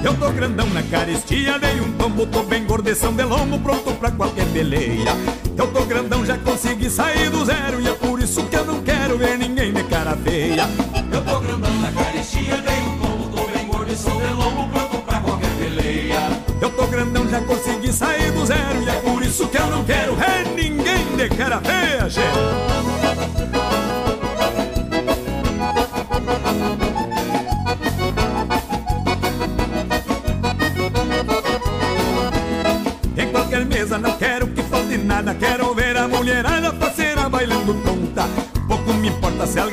Eu tô grandão na caristia, dei um tombo Tô bem gordeção de lombo, pronto pra qualquer peleia. Eu tô grandão, já consegui sair do zero E por isso que eu não quero ver ninguém de cara feia. Eu tô grandão na caristia, dei um tombo Tô bem gordeção de lombo, pronto pra qualquer peleia. Eu tô grandão, já consegui sair do zero E é por isso que eu não quero ver ninguém de cara feia, gente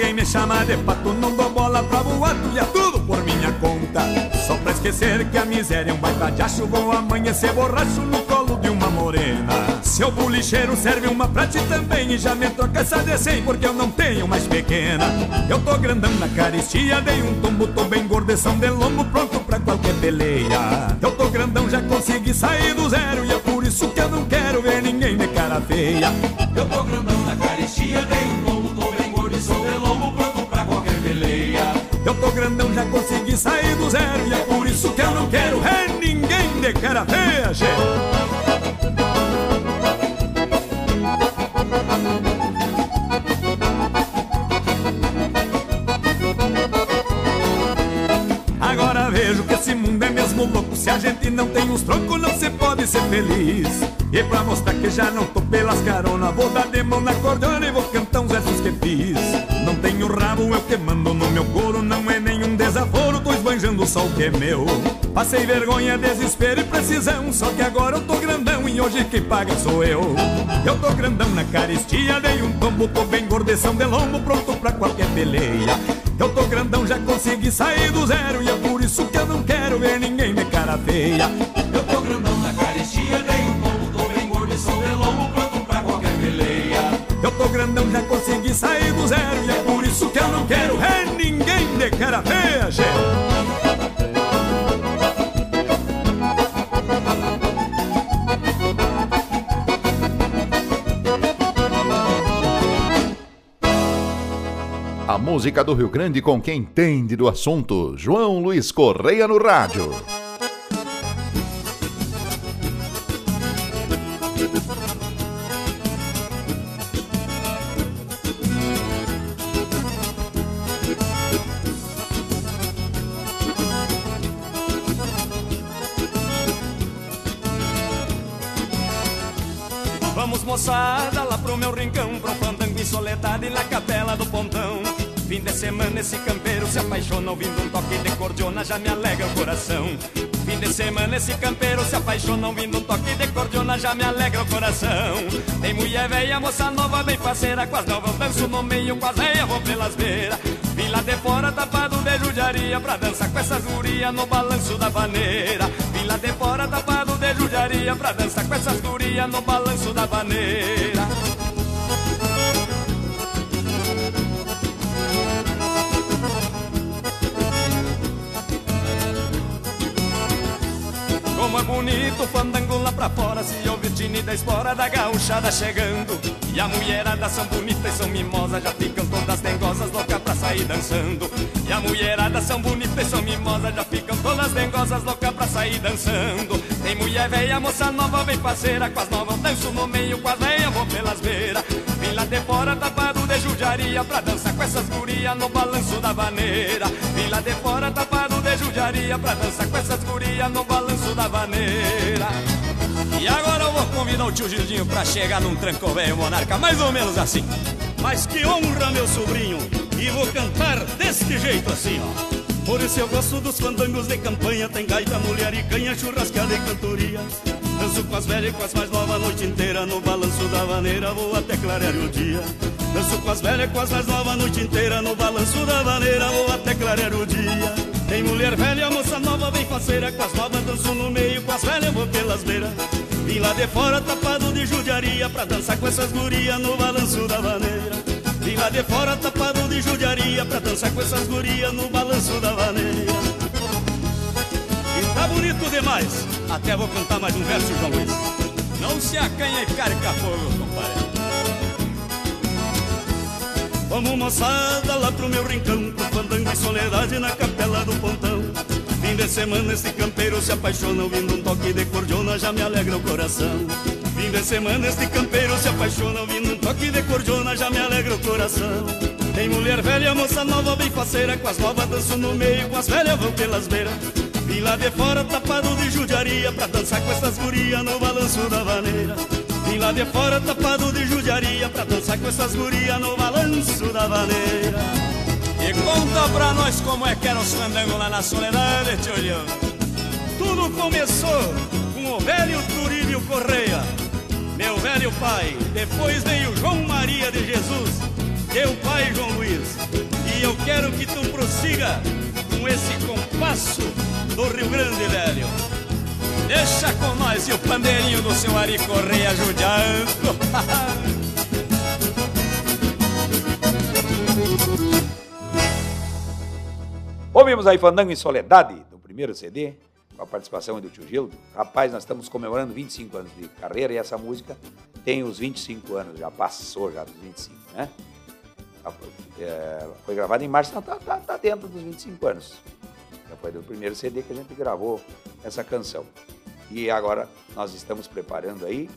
alguém me chama de pato Não dou bola pra boato e é tudo por minha conta. Só pra esquecer que a miséria é um baita de acho Vou amanhecer borracho no colo de uma morena. Seu bolicheiro serve uma pra ti também E já me troca essa de 100 porque eu não tenho mais pequena. Eu tô grandão na caristia Dei um tombo, tô bem gordeção de lombo Pronto pra qualquer peleia. Eu tô grandão, já consegui sair do zero E é por isso que eu não quero ver ninguém de cara feia. Eu tô grandão na caristia, consegui sair do zero E é por isso que eu não quero ver ninguém de cara feia, Agora vejo que esse mundo é mesmo louco. Se a gente não tem uns trocos não se pode ser feliz. E pra mostrar que já não tô pelas caronas Vou dar de mão na cordona esbanjando o que é meu. Passei vergonha, desespero e precisão Só que agora eu tô grandão e hoje quem paga sou eu. Eu tô grandão na caristia, dei um tombo Tô bem gordeção de lombo, pronto pra qualquer peleia. Eu tô grandão, já consegui sair do zero E é por isso que eu não quero ver ninguém de cara feia. Eu tô grandão na caristia, dei um tombo Tô bem gordo sou de lombo, pronto pra qualquer peleia. Eu tô grandão, já consegui sair do zero E é por isso que eu não quero ver ninguém de cara feia, gente música do Rio Grande com quem entende do assunto. João Luiz Correia no rádio. Semana esse campeiro se apaixona Ouvindo um toque de cordiona já me alegra o coração. Fim de semana esse campeiro se apaixona Ouvindo um toque de cordiona já me alegra o coração. Tem mulher velha, moça nova, bem parceira Com as novas danço no meio, com as velhas vou pelas beiras. Vim lá de fora tapado de judiaria Pra dançar com essas gurias no balanço da vaneira. Vim lá de fora tapado de judiaria Pra dançar com essas gurias no balanço da vaneira bonito o fandango lá pra fora Se ouvir tine da espora da gauchada chegando. E a mulherada são bonitas e são mimosas Já ficam todas dengosas, loucas pra sair dançando. E a mulherada são bonitas e são mimosas Já ficam todas dengosas, loucas pra sair dançando. Tem mulher velha, moça nova, bem parceira Com as novas danço no meio, com as velhas vou pelas beiras Vim lá de fora tapado de judiaria Pra dançar com essas gurias no balanço da vaneira Vim lá de fora tapado de judiaria Pra dançar com essas gurias no balanço da vaneira E agora eu vou convidar o tio Gildinho pra chegar num tranco velho monarca Mais ou menos assim Mas que honra, meu sobrinho! E vou cantar deste jeito assim, ó. Por isso eu gosto dos fandangos de campanha Tem gaita, mulher e canha, churrascada e cantoria Danço com as velhas e com as mais novas a noite inteira No balanço da vaneira vou até clarear o dia. Danço com as velhas e com as mais novas a noite inteira No balanço da vaneira vou até clarear o dia. Tem mulher velha, moça nova, bem faceira Com as novas danço no meio, com as velhas vou pelas beiras. Vim lá de fora tapado de judiaria Pra dançar com essas gurias no balanço da vaneira. Vim lá de fora tapado de judiaria Pra dançar com essas gurias no balanço da vaneira Tá bonito demais. Até vou cantar mais um verso, João Luiz. Não se acanha e carca fogo, compadre. Vamos moçada lá pro meu rincão, pro fandango e soledade na capela do pontão. Fim de semana esse campeiro se apaixona, ouvindo um toque de cordiona já me alegra o coração. Fim de semana este campeiro se apaixona, ouvindo um toque de cordiona já me alegra o coração. Tem mulher velha, moça nova, bem faceira, com as novas danço no meio, com as velhas vão pelas beiras. Vim lá de fora tapado de judiaria, pra dançar com essas gurias no balanço da vaneira. Vim lá de fora tapado de judiaria, pra dançar com essas gurias no balanço da vaneira. E conta pra nós como é que eram os fandangos lá na soledade, tio Tudo começou com o velho Turílio Correia, meu velho pai. Depois veio João Maria de Jesus, teu pai João Luiz. E eu quero que tu prossiga com esse compasso do Rio Grande, velho. Deixa com nós e o pandeirinho do seu Ari Correia judiando. <laughs> Ouvimos aí Fandango em Soledade, do primeiro CD, com a participação do tio Gildo. Rapaz, nós estamos comemorando 25 anos de carreira e essa música tem os 25 anos, já passou já dos 25, né? É, foi gravada em março, não, tá, tá, tá dentro dos 25 anos. Já foi do primeiro CD que a gente gravou essa canção. E agora nós estamos preparando aí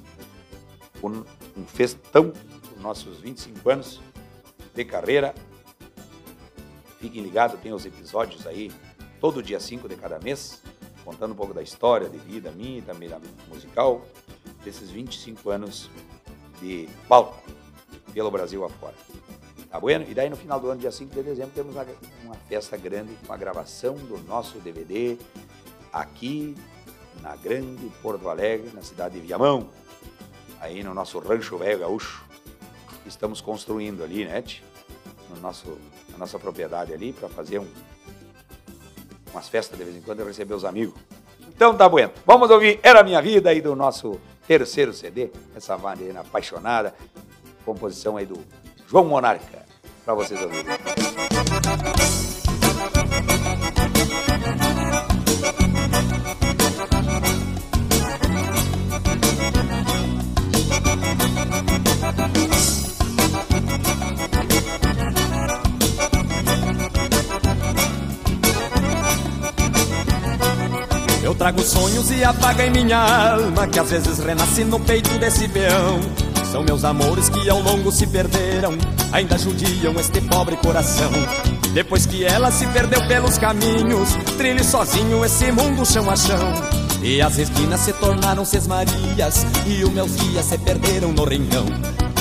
um, um festão dos nossos 25 anos de carreira. Fiquem ligados, tem os episódios aí todo dia 5 de cada mês, contando um pouco da história de vida minha e também da musical, desses 25 anos de palco pelo Brasil afora. Tá bueno? E daí no final do ano, dia 5 de dezembro, temos uma, festa grande com a gravação do nosso DVD aqui na grande Porto Alegre, na cidade de Viamão, aí no nosso rancho velho gaúcho. Estamos construindo ali, né? No nosso, na nossa propriedade ali, para fazer um, umas festas de vez em quando e receber os amigos. Então tá bueno. Vamos ouvir Era Minha Vida aí do nosso terceiro CD, essa vaneira apaixonada, composição aí do João Monarca, para vocês ouvirem. Eu trago sonhos e apaga em minha alma Que às vezes renasce no peito desse peão São meus amores que ao longo se perderam Ainda judiam este pobre coração. Depois que ela se perdeu pelos caminhos Trilhe sozinho esse mundo chão a chão. E as esquinas se tornaram sesmarias E os meus dias se perderam no rincão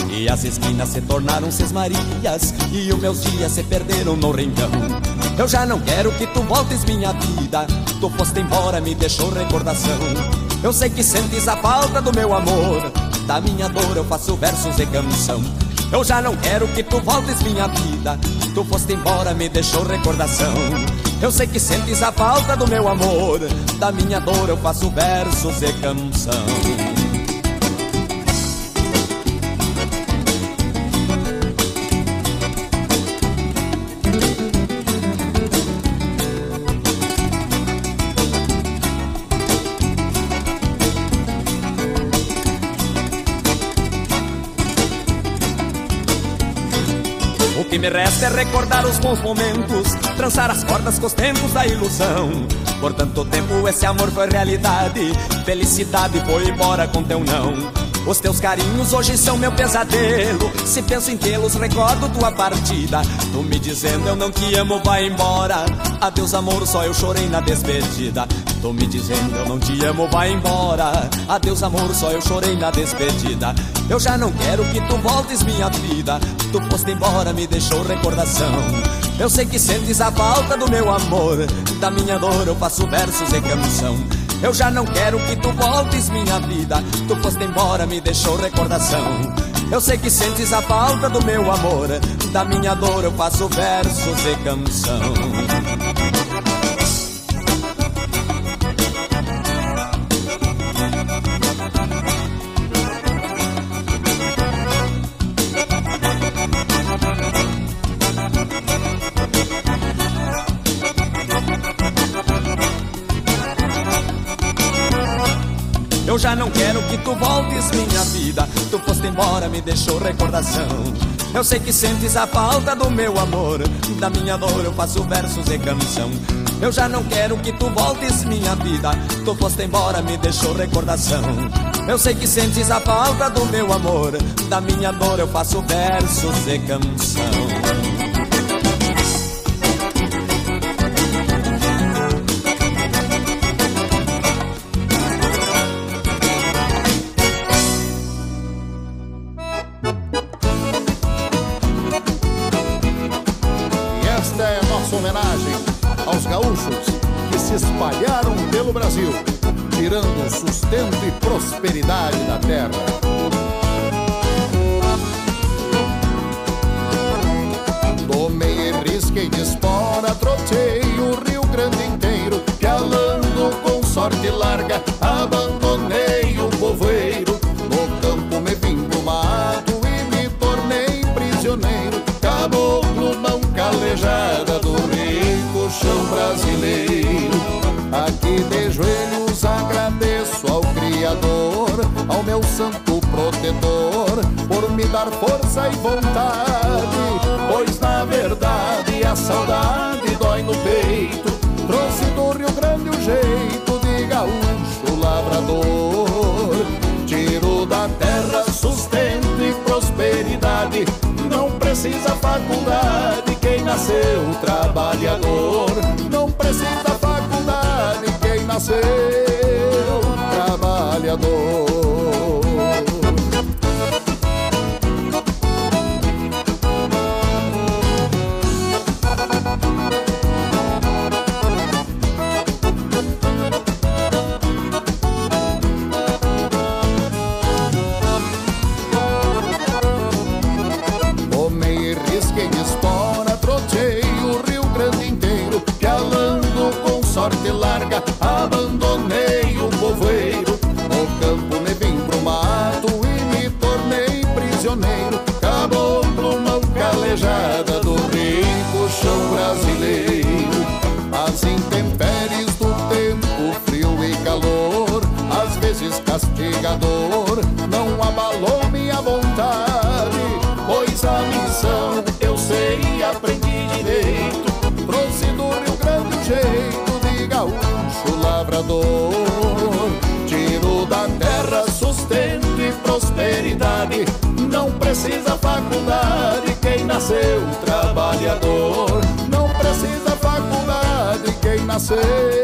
e as esquinas se tornaram sesmarias E os meus dias se perderam no rincão Eu já não quero que tu voltes minha vida Tu foste embora, me deixou recordação. Eu sei que sentes a falta do meu amor Da minha dor eu faço versos e canção. Eu já não quero que tu voltes minha vida. Tu foste embora, me deixou recordação. Eu sei que sentes a falta do meu amor. Da minha dor eu faço versos e canção que me resta é recordar os bons momentos, trançar as cordas com os tempos da ilusão. Por tanto tempo esse amor foi realidade, felicidade foi embora com teu não. Os teus carinhos hoje são meu pesadelo. Se penso em tê-los, recordo tua partida. Tu me dizendo eu não te amo, vai embora. Adeus, amor, só eu chorei na despedida. Tu me dizendo eu não te amo, vai embora. Adeus, amor, só eu chorei na despedida. Eu já não quero que tu voltes, minha vida. Tu foste embora, me deixou recordação. Eu sei que sentes a falta do meu amor. Da minha dor eu faço versos e canção. Eu já não quero que tu voltes, minha vida. Tu foste embora, me deixou recordação. Eu sei que sentes a falta do meu amor. Da minha dor eu faço versos e canção. Já não quero que tu voltes, minha vida. Tu foste embora, me deixou recordação. Eu sei que sentes a falta do meu amor. Da minha dor eu faço versos e canção. Eu já não quero que tu voltes, minha vida. Tu foste embora, me deixou recordação. Eu sei que sentes a falta do meu amor. Da minha dor eu faço versos e canção. Prosperidade da terra. Tomei risquei de espora, trotei o Rio Grande inteiro, pialando com sorte larga, abandonei o povoeiro. No campo me vim pro mato e me tornei prisioneiro, caboclo mão calejada do rico chão brasileiro. Aqui de ao Criador, ao meu santo protetor, por me dar força e vontade. Pois na verdade a saudade dói no peito. Trouxe do Rio Grande o jeito de gaúcho lavrador. Tiro da terra sustento e prosperidade. Não precisa faculdade quem nasceu trabalhador. Não precisa faculdade quem nasceu precisa faculdade quem nasceu trabalhador. Não precisa faculdade quem nasceu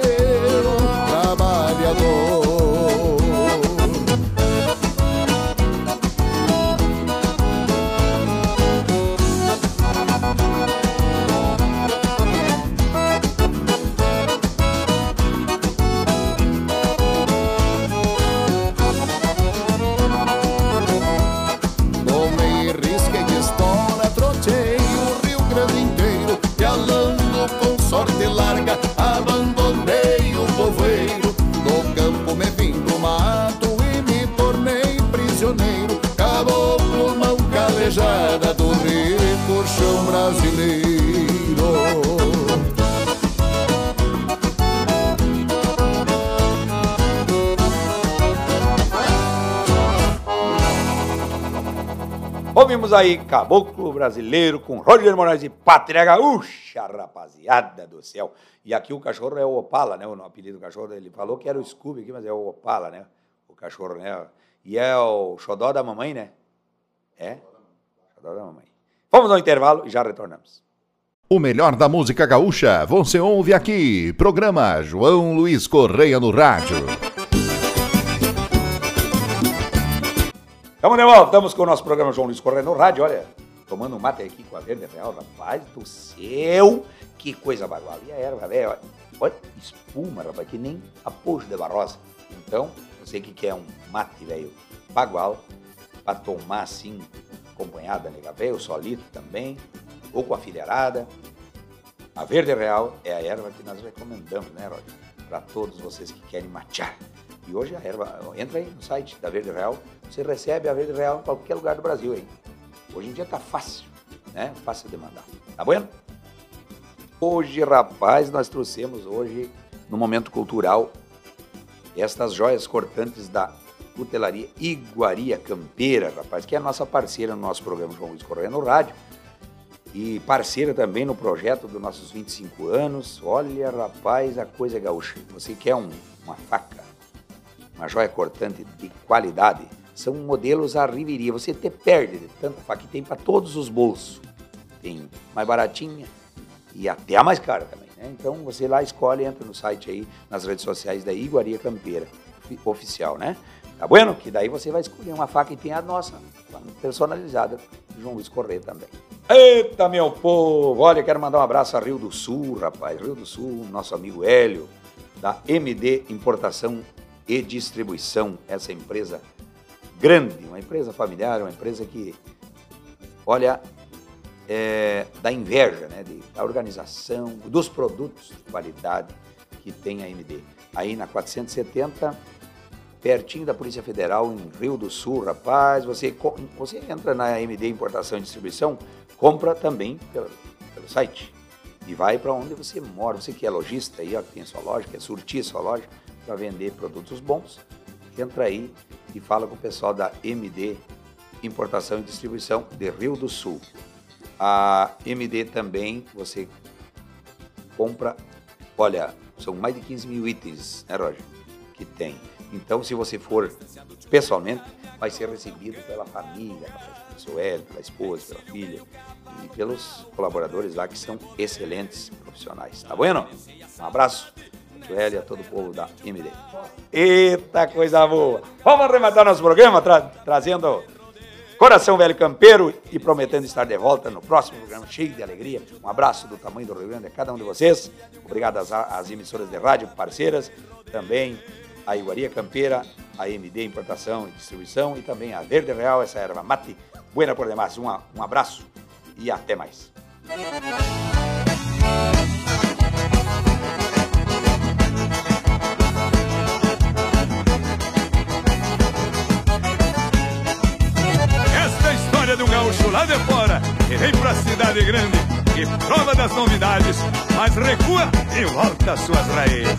Aí Caboclo Brasileiro com Roger Moraes e Pátria Gaúcha, rapaziada do céu. E aqui o cachorro é o Opala, né? O apelido do cachorro, ele falou que era o Scooby aqui, mas é o Opala, né? O cachorro, né? E é o xodó da mamãe, né? É? Xodó da mamãe. Vamos ao intervalo e já retornamos. O melhor da música gaúcha você ouve aqui. Programa João Luiz Correia no Rádio. Estamos de volta, estamos com o nosso programa João Luiz Correia no rádio, olha, tomando um mate aqui com a Verde Real, rapaz do céu, que coisa bagual. E a erva velha, olha, espuma, rapaz, que nem a de barrosa. Então, sei que quer um mate, velho, bagual, para tomar assim, acompanhada, nega velho, solito também, ou com a filharada. A Verde Real é a erva que nós recomendamos, né, Roger? Para todos vocês que querem matear. E hoje a erva, entra aí no site da Verde Real, você recebe a Verde Real em qualquer lugar do Brasil aí. Hoje em dia tá fácil, né? Fácil de mandar. Tá bueno? Hoje, rapaz, nós trouxemos hoje, no momento cultural, estas joias cortantes da cutelaria Iguaria Campeira, rapaz, que é a nossa parceira no nosso programa João Luiz Correia no Rádio e parceira também no projeto dos nossos 25 anos. Olha, rapaz, a coisa é gaúcha. Você quer um, uma faca, uma joia cortante de qualidade, são modelos a riveria. Você até perde de tanta faca que tem para todos os bolsos. Tem mais baratinha e até a mais cara também. Né? Então você lá escolhe, entra no site aí, nas redes sociais da Iguaria Campeira, oficial, né? Tá bueno? Que daí você vai escolher uma faca e tem a nossa, personalizada, João Luiz Correia também. Eita, meu povo! Olha, quero mandar um abraço a Rio do Sul, rapaz. Rio do Sul, nosso amigo Hélio, da MD Importação e Distribuição, essa empresa grande, uma empresa familiar, uma empresa que, olha, é, da inveja, né, de, da organização, dos produtos de qualidade que tem a MD. Aí na 470, pertinho da Polícia Federal, em Rio do Sul, rapaz, você, você entra na MD Importação e Distribuição, compra também pelo, pelo site e vai para onde você mora. Você que é lojista aí, ó, que tem sua loja, quer surtir sua loja para vender produtos bons, entra aí e fala com o pessoal da MD Importação e Distribuição de Rio do Sul. A MD também você compra, olha, são mais de 15 mil itens, né, Roger? Que tem. Então, se você for pessoalmente, vai ser recebido pela família, pelo seu Hélio, pela esposa, pela filha e pelos colaboradores lá que são excelentes profissionais. Tá bueno? Um abraço. Hélio e a todo o povo da MD. Eita coisa boa! Vamos arrematar nosso programa tra trazendo Coração Velho Campeiro e prometendo estar de volta no próximo programa cheio de alegria. Um abraço do tamanho do Rio Grande a cada um de vocês. Obrigado às, às emissoras de rádio parceiras, também a Iguaria Campeira, a MD Importação e Distribuição e também a Verde Real, essa erva mate. Buena por demais. Um, um abraço e até mais. De fora que vem pra cidade grande e prova das novidades, mas recua e volta às suas raízes.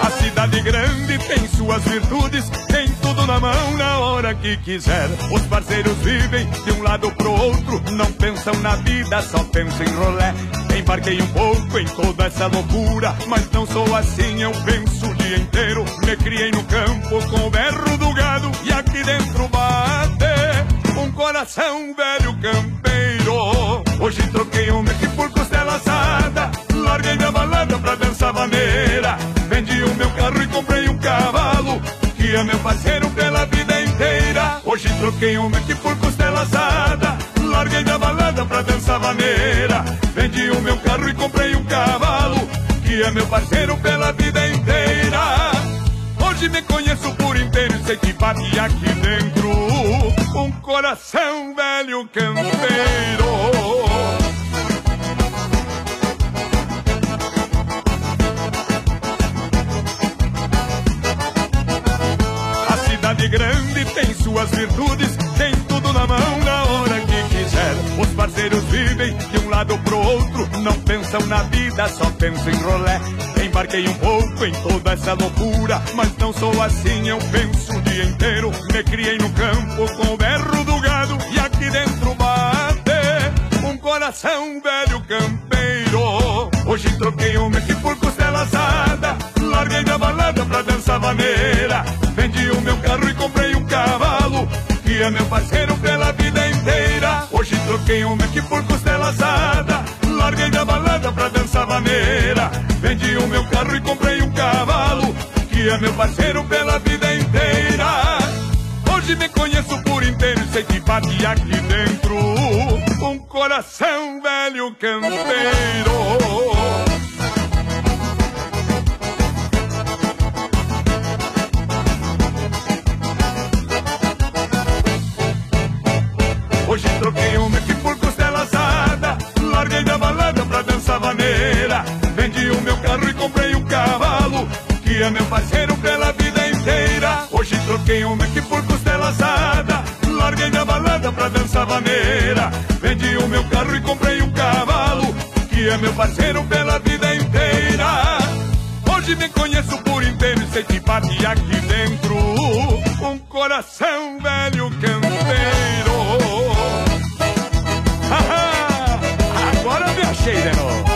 A cidade grande tem suas virtudes, tem tudo na mão na hora que quiser. Os parceiros vivem de um lado pro outro, não pensam na vida, só pensam em rolé. Embarquei um pouco em toda essa loucura, mas não sou assim, eu penso o dia inteiro. Me criei no campo com o berro do gado e aqui dentro um coração velho campeiro. Hoje troquei um meque por costela assada, larguei da balada pra dançar maneira. Vendi o meu carro e comprei um cavalo, que é meu parceiro pela vida inteira. Hoje troquei um meque por costela assada, larguei da balada pra dançar maneira. Vendi o meu carro e comprei um cavalo, que é meu parceiro pela vida inteira. Hoje me conheço por inteiro e sei que bate aqui dentro coração velho campeiro. A cidade grande tem suas virtudes, tem tudo na mão na hora que quiser. Os parceiros vivem de um lado pro outro, não pensam na vida, só pensam em rolé. Embarquei um pouco em toda essa loucura, mas não sou assim, eu penso o dia inteiro. Me criei no campo com o berro do gado e aqui dentro bate um coração velho campeiro. Hoje troquei um meque por costela assada, larguei da balada pra dançar vaneira. Vendi o meu carro e comprei um cavalo, que é meu parceiro pela vida inteira. Hoje troquei um meque por costela assada, larguei da balada pra dançar vaneira. Vendi o meu carro e comprei um cavalo, que é meu parceiro pela vida inteira. Hoje me conheço por inteiro e sei que bate aqui dentro um coração velho campeiro. É meu parceiro pela vida inteira. Hoje troquei um meque por costela assada, larguei da balada pra dançar vaneira. Vendi o meu carro e comprei um cavalo, que é meu parceiro pela vida inteira. Hoje me conheço por inteiro e sei que bate aqui dentro um coração velho campeiro. <laughs> Agora me achei de novo.